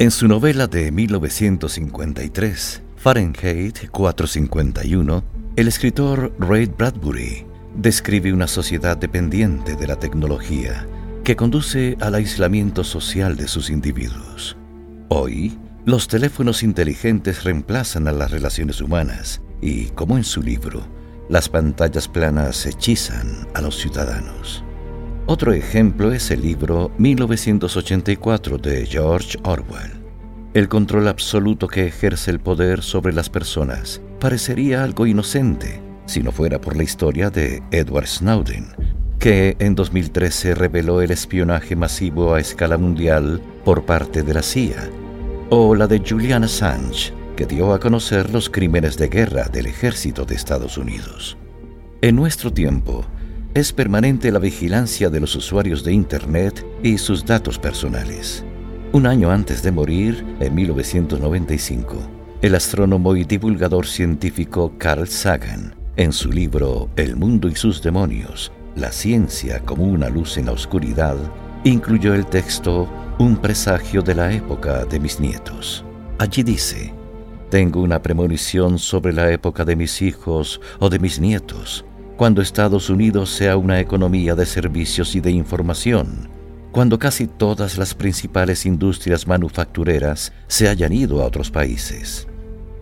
En su novela de 1953, Fahrenheit 451, el escritor Ray Bradbury describe una sociedad dependiente de la tecnología que conduce al aislamiento social de sus individuos. Hoy, los teléfonos inteligentes reemplazan a las relaciones humanas y, como en su libro, las pantallas planas hechizan a los ciudadanos. Otro ejemplo es el libro 1984 de George Orwell. El control absoluto que ejerce el poder sobre las personas parecería algo inocente si no fuera por la historia de Edward Snowden, que en 2013 reveló el espionaje masivo a escala mundial por parte de la CIA, o la de Julian Assange, que dio a conocer los crímenes de guerra del ejército de Estados Unidos. En nuestro tiempo, es permanente la vigilancia de los usuarios de Internet y sus datos personales. Un año antes de morir, en 1995, el astrónomo y divulgador científico Carl Sagan, en su libro El mundo y sus demonios, la ciencia como una luz en la oscuridad, incluyó el texto Un presagio de la época de mis nietos. Allí dice, tengo una premonición sobre la época de mis hijos o de mis nietos, cuando Estados Unidos sea una economía de servicios y de información, cuando casi todas las principales industrias manufactureras se hayan ido a otros países,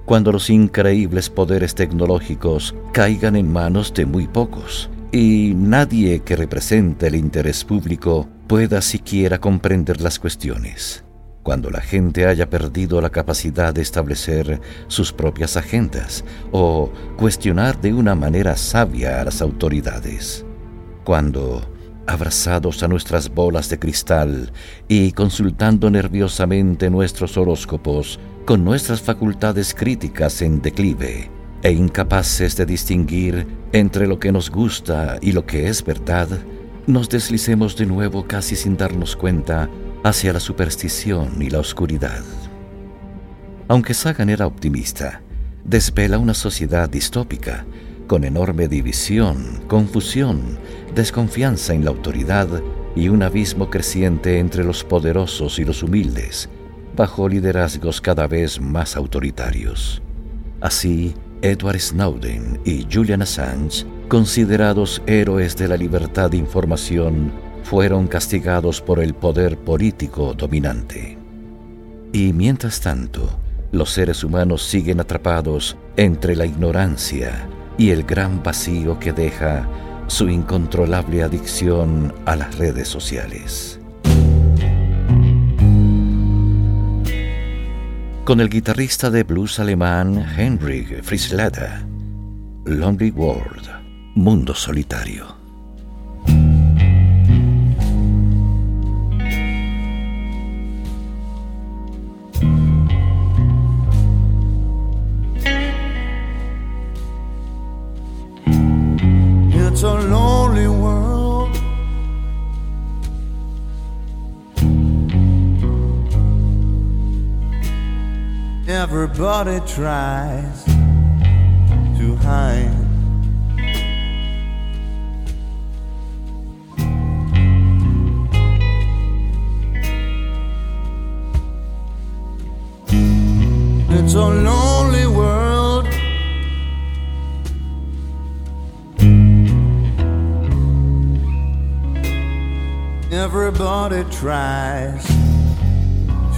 cuando los increíbles poderes tecnológicos caigan en manos de muy pocos y nadie que represente el interés público pueda siquiera comprender las cuestiones cuando la gente haya perdido la capacidad de establecer sus propias agendas o cuestionar de una manera sabia a las autoridades. Cuando, abrazados a nuestras bolas de cristal y consultando nerviosamente nuestros horóscopos, con nuestras facultades críticas en declive, e incapaces de distinguir entre lo que nos gusta y lo que es verdad, nos deslicemos de nuevo casi sin darnos cuenta hacia la superstición y la oscuridad. Aunque Sagan era optimista, desvela una sociedad distópica, con enorme división, confusión, desconfianza en la autoridad y un abismo creciente entre los poderosos y los humildes, bajo liderazgos cada vez más autoritarios. Así, Edward Snowden y Julian Assange, considerados héroes de la libertad de información, fueron castigados por el poder político dominante. Y mientras tanto, los seres humanos siguen atrapados entre la ignorancia y el gran vacío que deja su incontrolable adicción a las redes sociales. Con el guitarrista de blues alemán Henrik Friesleder, Lonely World, Mundo Solitario. Everybody tries to hide. It's a lonely world. Everybody tries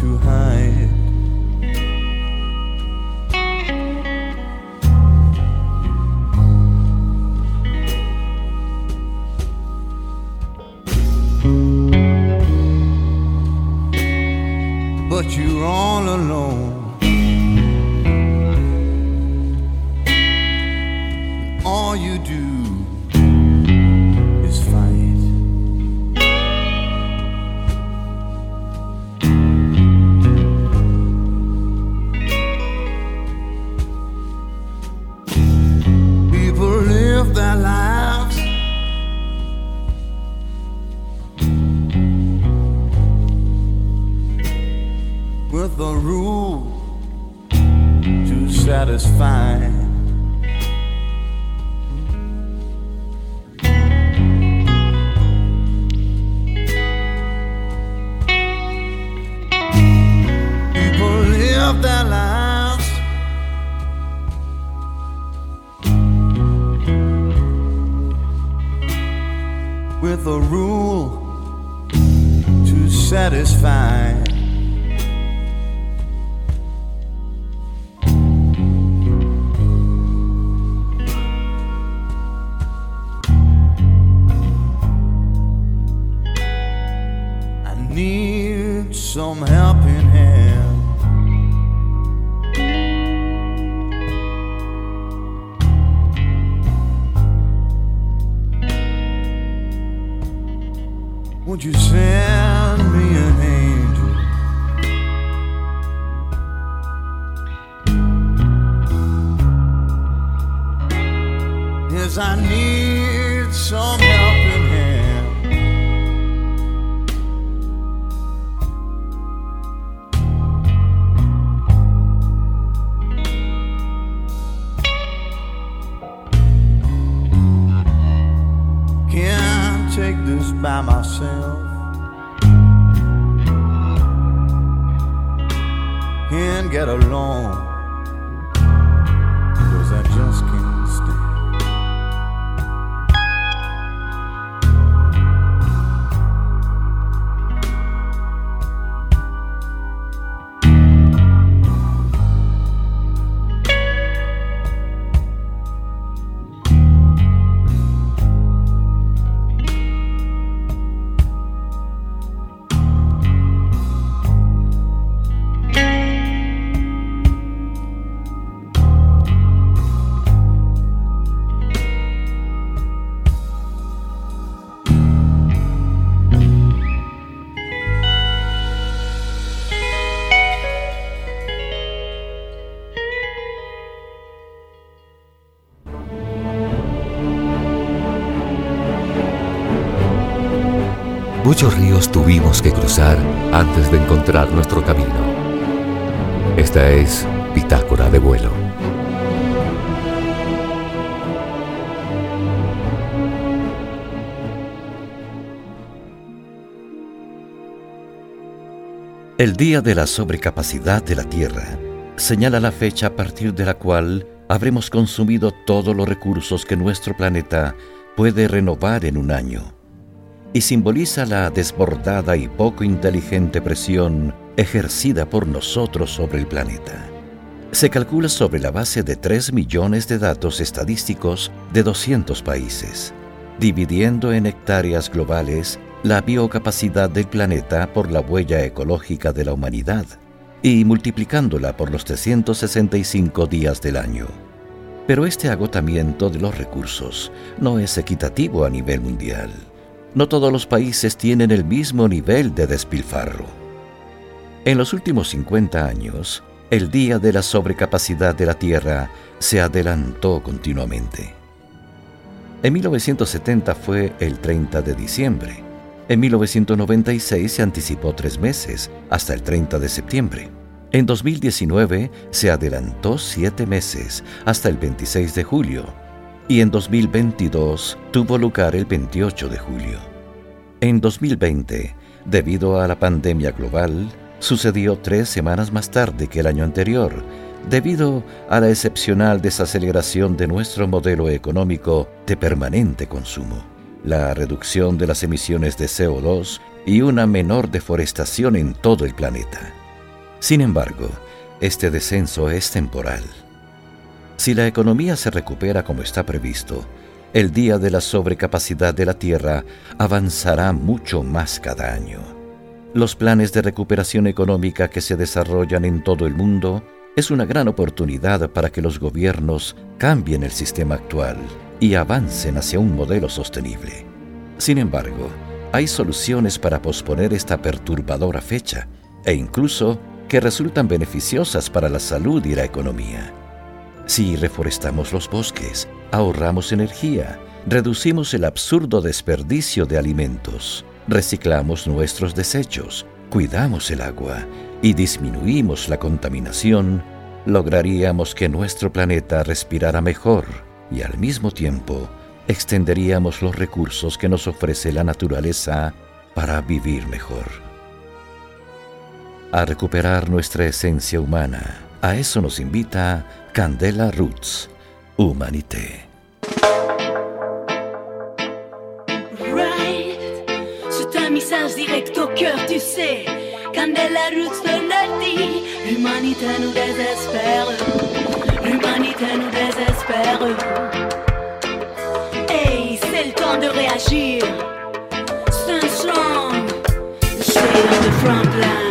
to hide. you all alone. All you do. Some helping get along. Muchos ríos tuvimos que cruzar antes de encontrar nuestro camino. Esta es Bitácora de vuelo. El día de la sobrecapacidad de la Tierra señala la fecha a partir de la cual habremos consumido todos los recursos que nuestro planeta puede renovar en un año y simboliza la desbordada y poco inteligente presión ejercida por nosotros sobre el planeta. Se calcula sobre la base de 3 millones de datos estadísticos de 200 países, dividiendo en hectáreas globales la biocapacidad del planeta por la huella ecológica de la humanidad y multiplicándola por los 365 días del año. Pero este agotamiento de los recursos no es equitativo a nivel mundial. No todos los países tienen el mismo nivel de despilfarro. En los últimos 50 años, el día de la sobrecapacidad de la Tierra se adelantó continuamente. En 1970 fue el 30 de diciembre. En 1996 se anticipó tres meses, hasta el 30 de septiembre. En 2019 se adelantó siete meses, hasta el 26 de julio. Y en 2022 tuvo lugar el 28 de julio. En 2020, debido a la pandemia global, sucedió tres semanas más tarde que el año anterior, debido a la excepcional desaceleración de nuestro modelo económico de permanente consumo, la reducción de las emisiones de CO2 y una menor deforestación en todo el planeta. Sin embargo, este descenso es temporal. Si la economía se recupera como está previsto, el día de la sobrecapacidad de la Tierra avanzará mucho más cada año. Los planes de recuperación económica que se desarrollan en todo el mundo es una gran oportunidad para que los gobiernos cambien el sistema actual y avancen hacia un modelo sostenible. Sin embargo, hay soluciones para posponer esta perturbadora fecha e incluso que resultan beneficiosas para la salud y la economía. Si reforestamos los bosques, ahorramos energía, reducimos el absurdo desperdicio de alimentos, reciclamos nuestros desechos, cuidamos el agua y disminuimos la contaminación, lograríamos que nuestro planeta respirara mejor y al mismo tiempo extenderíamos los recursos que nos ofrece la naturaleza para vivir mejor. A recuperar nuestra esencia humana, a eso nos invita Candela Roots, Humanité. message direct au cœur, tu sais. Candela Roots te le dit, l'humanité nous désespère. L'humanité nous désespère. Hey, c'est le temps de réagir. Stand strong, stay on the front line.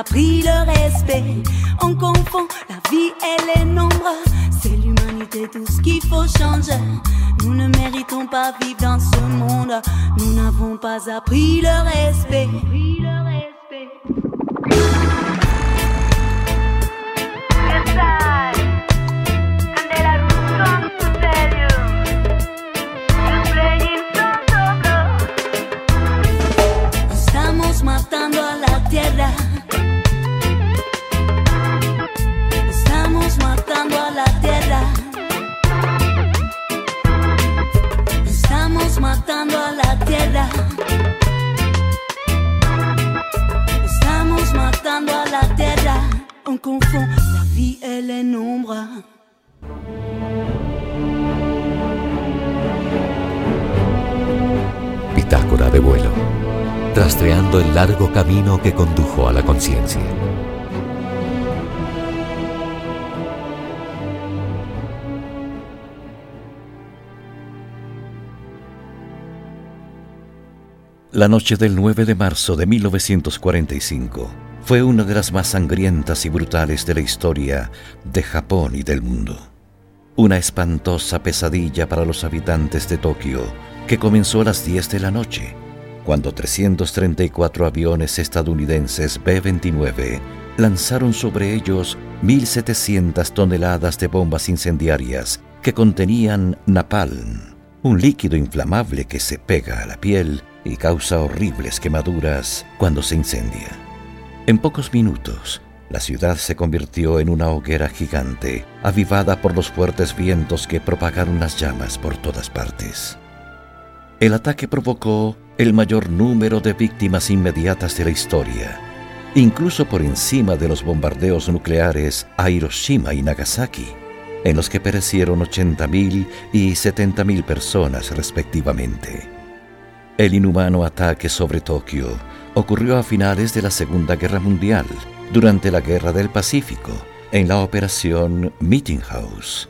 Appris le respect. On confond la vie et les nombres. C'est l'humanité, tout ce qu'il faut changer. Nous ne méritons pas vivre dans ce monde. Nous n'avons pas appris le respect. La vie et les nombres. Bitácora de vuelo, rastreando el largo camino que condujo a la conciencia. La noche del 9 de marzo de 1945 fue una de las más sangrientas y brutales de la historia de Japón y del mundo. Una espantosa pesadilla para los habitantes de Tokio que comenzó a las 10 de la noche, cuando 334 aviones estadounidenses B-29 lanzaron sobre ellos 1.700 toneladas de bombas incendiarias que contenían napalm, un líquido inflamable que se pega a la piel y causa horribles quemaduras cuando se incendia. En pocos minutos, la ciudad se convirtió en una hoguera gigante, avivada por los fuertes vientos que propagaron las llamas por todas partes. El ataque provocó el mayor número de víctimas inmediatas de la historia, incluso por encima de los bombardeos nucleares a Hiroshima y Nagasaki. en los que perecieron 80.000 y 70.000 personas respectivamente. El inhumano ataque sobre Tokio ocurrió a finales de la Segunda Guerra Mundial, durante la Guerra del Pacífico, en la operación Meeting House.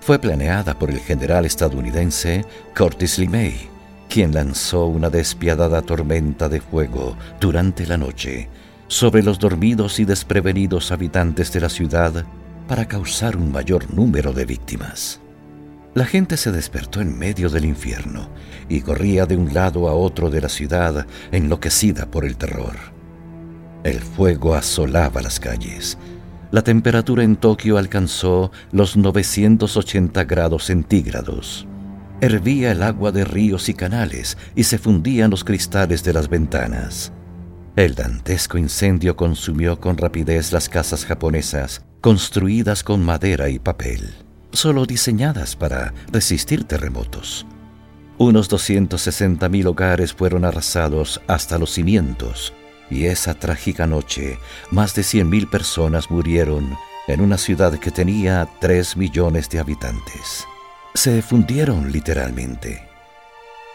Fue planeada por el general estadounidense Curtis LeMay, quien lanzó una despiadada tormenta de fuego durante la noche sobre los dormidos y desprevenidos habitantes de la ciudad para causar un mayor número de víctimas. La gente se despertó en medio del infierno y corría de un lado a otro de la ciudad enloquecida por el terror. El fuego asolaba las calles. La temperatura en Tokio alcanzó los 980 grados centígrados. Hervía el agua de ríos y canales y se fundían los cristales de las ventanas. El dantesco incendio consumió con rapidez las casas japonesas construidas con madera y papel, solo diseñadas para resistir terremotos. Unos 260.000 hogares fueron arrasados hasta los cimientos, y esa trágica noche más de 100.000 personas murieron en una ciudad que tenía 3 millones de habitantes. Se fundieron literalmente.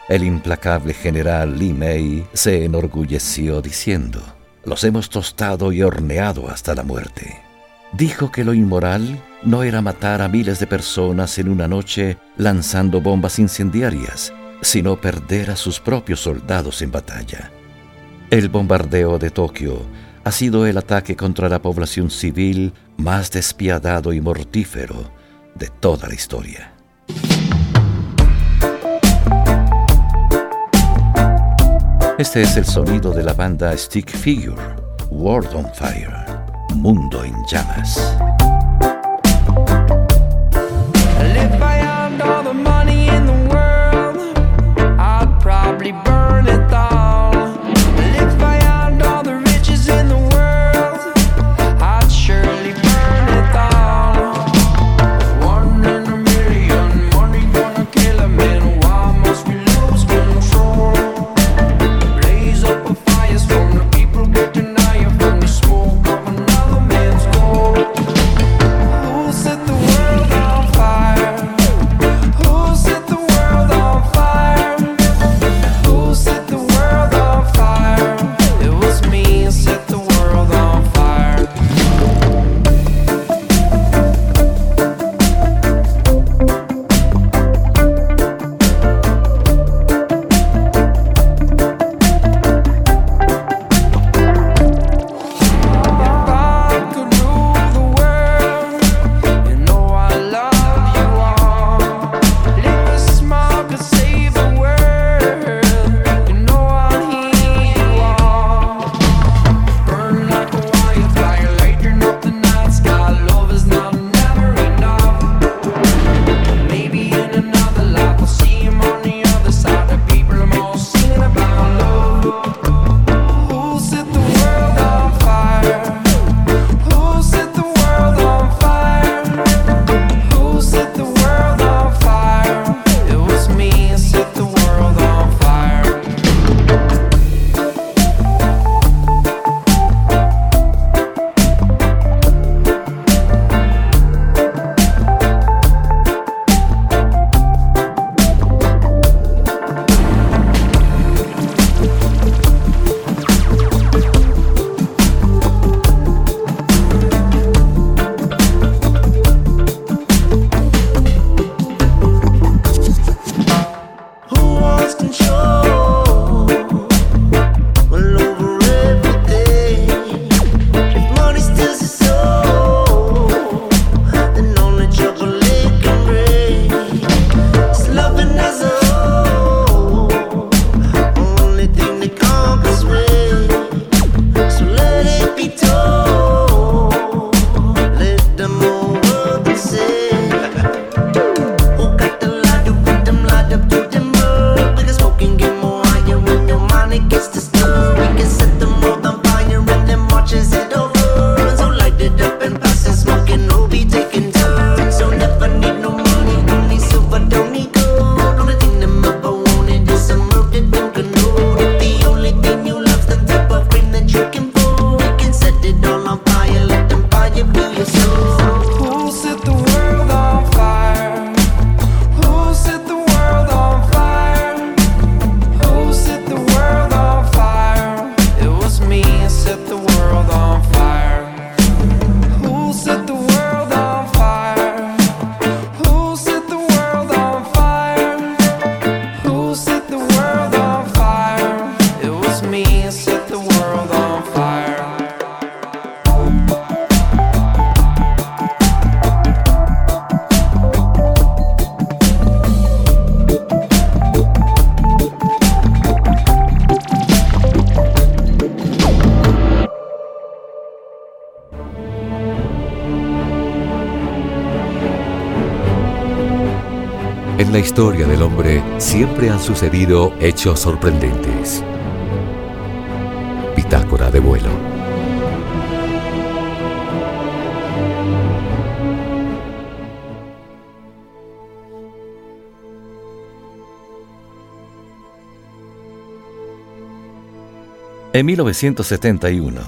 El implacable general Li Mei se enorgulleció diciendo, los hemos tostado y horneado hasta la muerte dijo que lo inmoral no era matar a miles de personas en una noche lanzando bombas incendiarias, sino perder a sus propios soldados en batalla. El bombardeo de Tokio ha sido el ataque contra la población civil más despiadado y mortífero de toda la historia. Este es el sonido de la banda Stick Figure, World on Fire. Mundo en llamas. La historia del hombre siempre han sucedido hechos sorprendentes. Bitácora de vuelo. En 1971,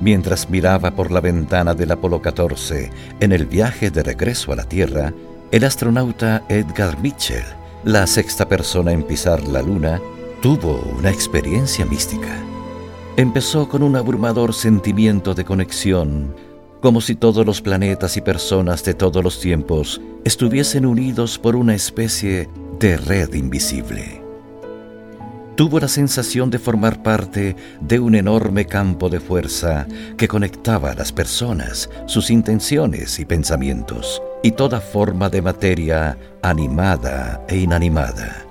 mientras miraba por la ventana del Apolo 14 en el viaje de regreso a la Tierra, el astronauta Edgar Mitchell, la sexta persona en pisar la Luna, tuvo una experiencia mística. Empezó con un abrumador sentimiento de conexión, como si todos los planetas y personas de todos los tiempos estuviesen unidos por una especie de red invisible tuvo la sensación de formar parte de un enorme campo de fuerza que conectaba a las personas, sus intenciones y pensamientos, y toda forma de materia animada e inanimada.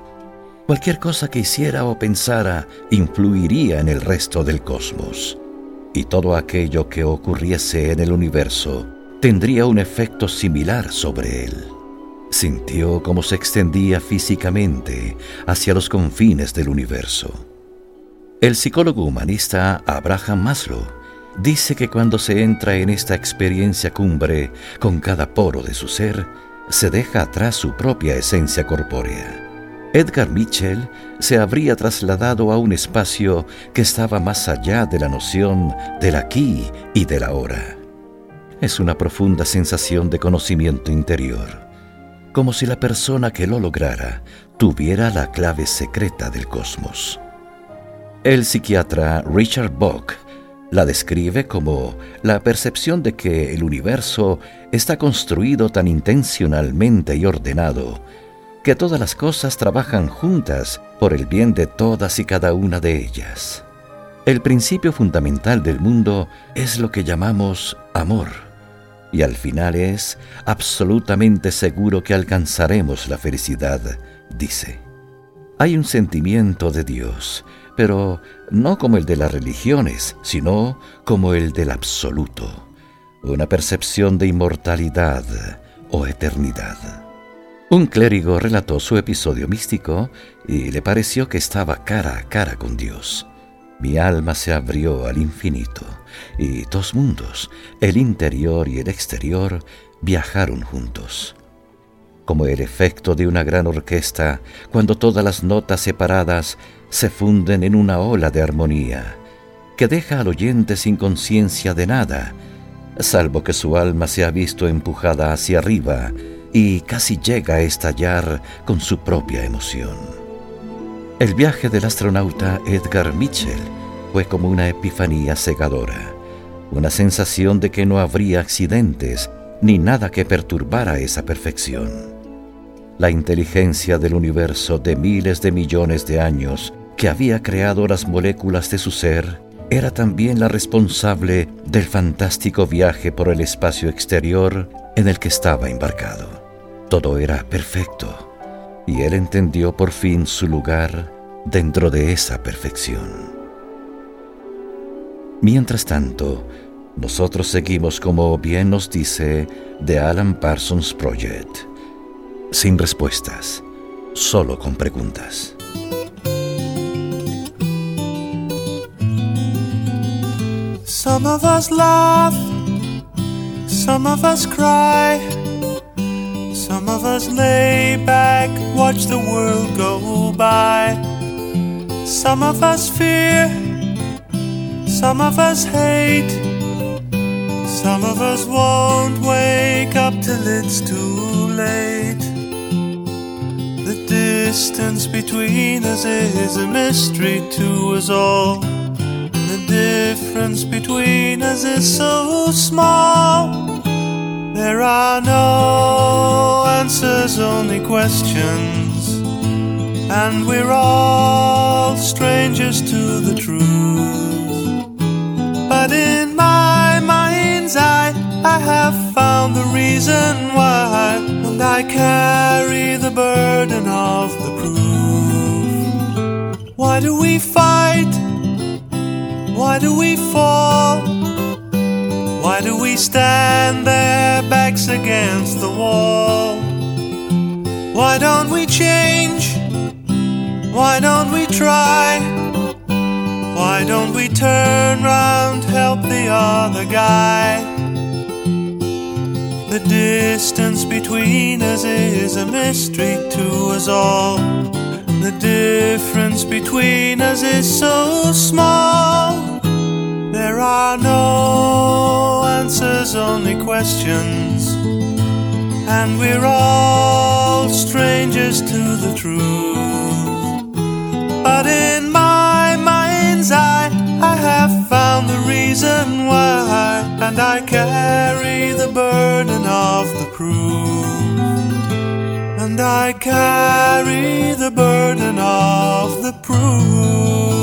Cualquier cosa que hiciera o pensara influiría en el resto del cosmos, y todo aquello que ocurriese en el universo tendría un efecto similar sobre él. Sintió cómo se extendía físicamente hacia los confines del universo. El psicólogo humanista Abraham Maslow dice que cuando se entra en esta experiencia cumbre con cada poro de su ser, se deja atrás su propia esencia corpórea. Edgar Mitchell se habría trasladado a un espacio que estaba más allá de la noción del aquí y del ahora. Es una profunda sensación de conocimiento interior como si la persona que lo lograra tuviera la clave secreta del cosmos. El psiquiatra Richard Bock la describe como la percepción de que el universo está construido tan intencionalmente y ordenado que todas las cosas trabajan juntas por el bien de todas y cada una de ellas. El principio fundamental del mundo es lo que llamamos amor y al final es absolutamente seguro que alcanzaremos la felicidad, dice. Hay un sentimiento de Dios, pero no como el de las religiones, sino como el del absoluto, una percepción de inmortalidad o eternidad. Un clérigo relató su episodio místico y le pareció que estaba cara a cara con Dios. Mi alma se abrió al infinito y dos mundos, el interior y el exterior, viajaron juntos. Como el efecto de una gran orquesta cuando todas las notas separadas se funden en una ola de armonía, que deja al oyente sin conciencia de nada, salvo que su alma se ha visto empujada hacia arriba y casi llega a estallar con su propia emoción. El viaje del astronauta Edgar Mitchell fue como una epifanía cegadora, una sensación de que no habría accidentes ni nada que perturbara esa perfección. La inteligencia del universo de miles de millones de años que había creado las moléculas de su ser era también la responsable del fantástico viaje por el espacio exterior en el que estaba embarcado. Todo era perfecto y él entendió por fin su lugar dentro de esa perfección. Mientras tanto, nosotros seguimos como bien nos dice The Alan Parsons Project, sin respuestas, solo con preguntas. Some of us laugh, some of us cry. Some of us lay back, watch the world go by. Some of us fear, some of us hate. Some of us won't wake up till it's too late. The distance between us is a mystery to us all. The difference between us is so small. There are no answers, only questions. And we're all strangers to the truth. But in my mind's eye, I have found the reason why. And I carry the burden of the proof. Why do we fight? Why do we fall? Why do we stand there, against the wall? Why don't we change? Why don't we try? Why don't we turn round, help the other guy? The distance between us is a mystery to us all. The difference between us is so small. There are no answers, only questions. And we're all strangers to the truth. But in my mind's eye, I have found the reason why. And I carry the burden of the proof. And I carry the burden of the proof.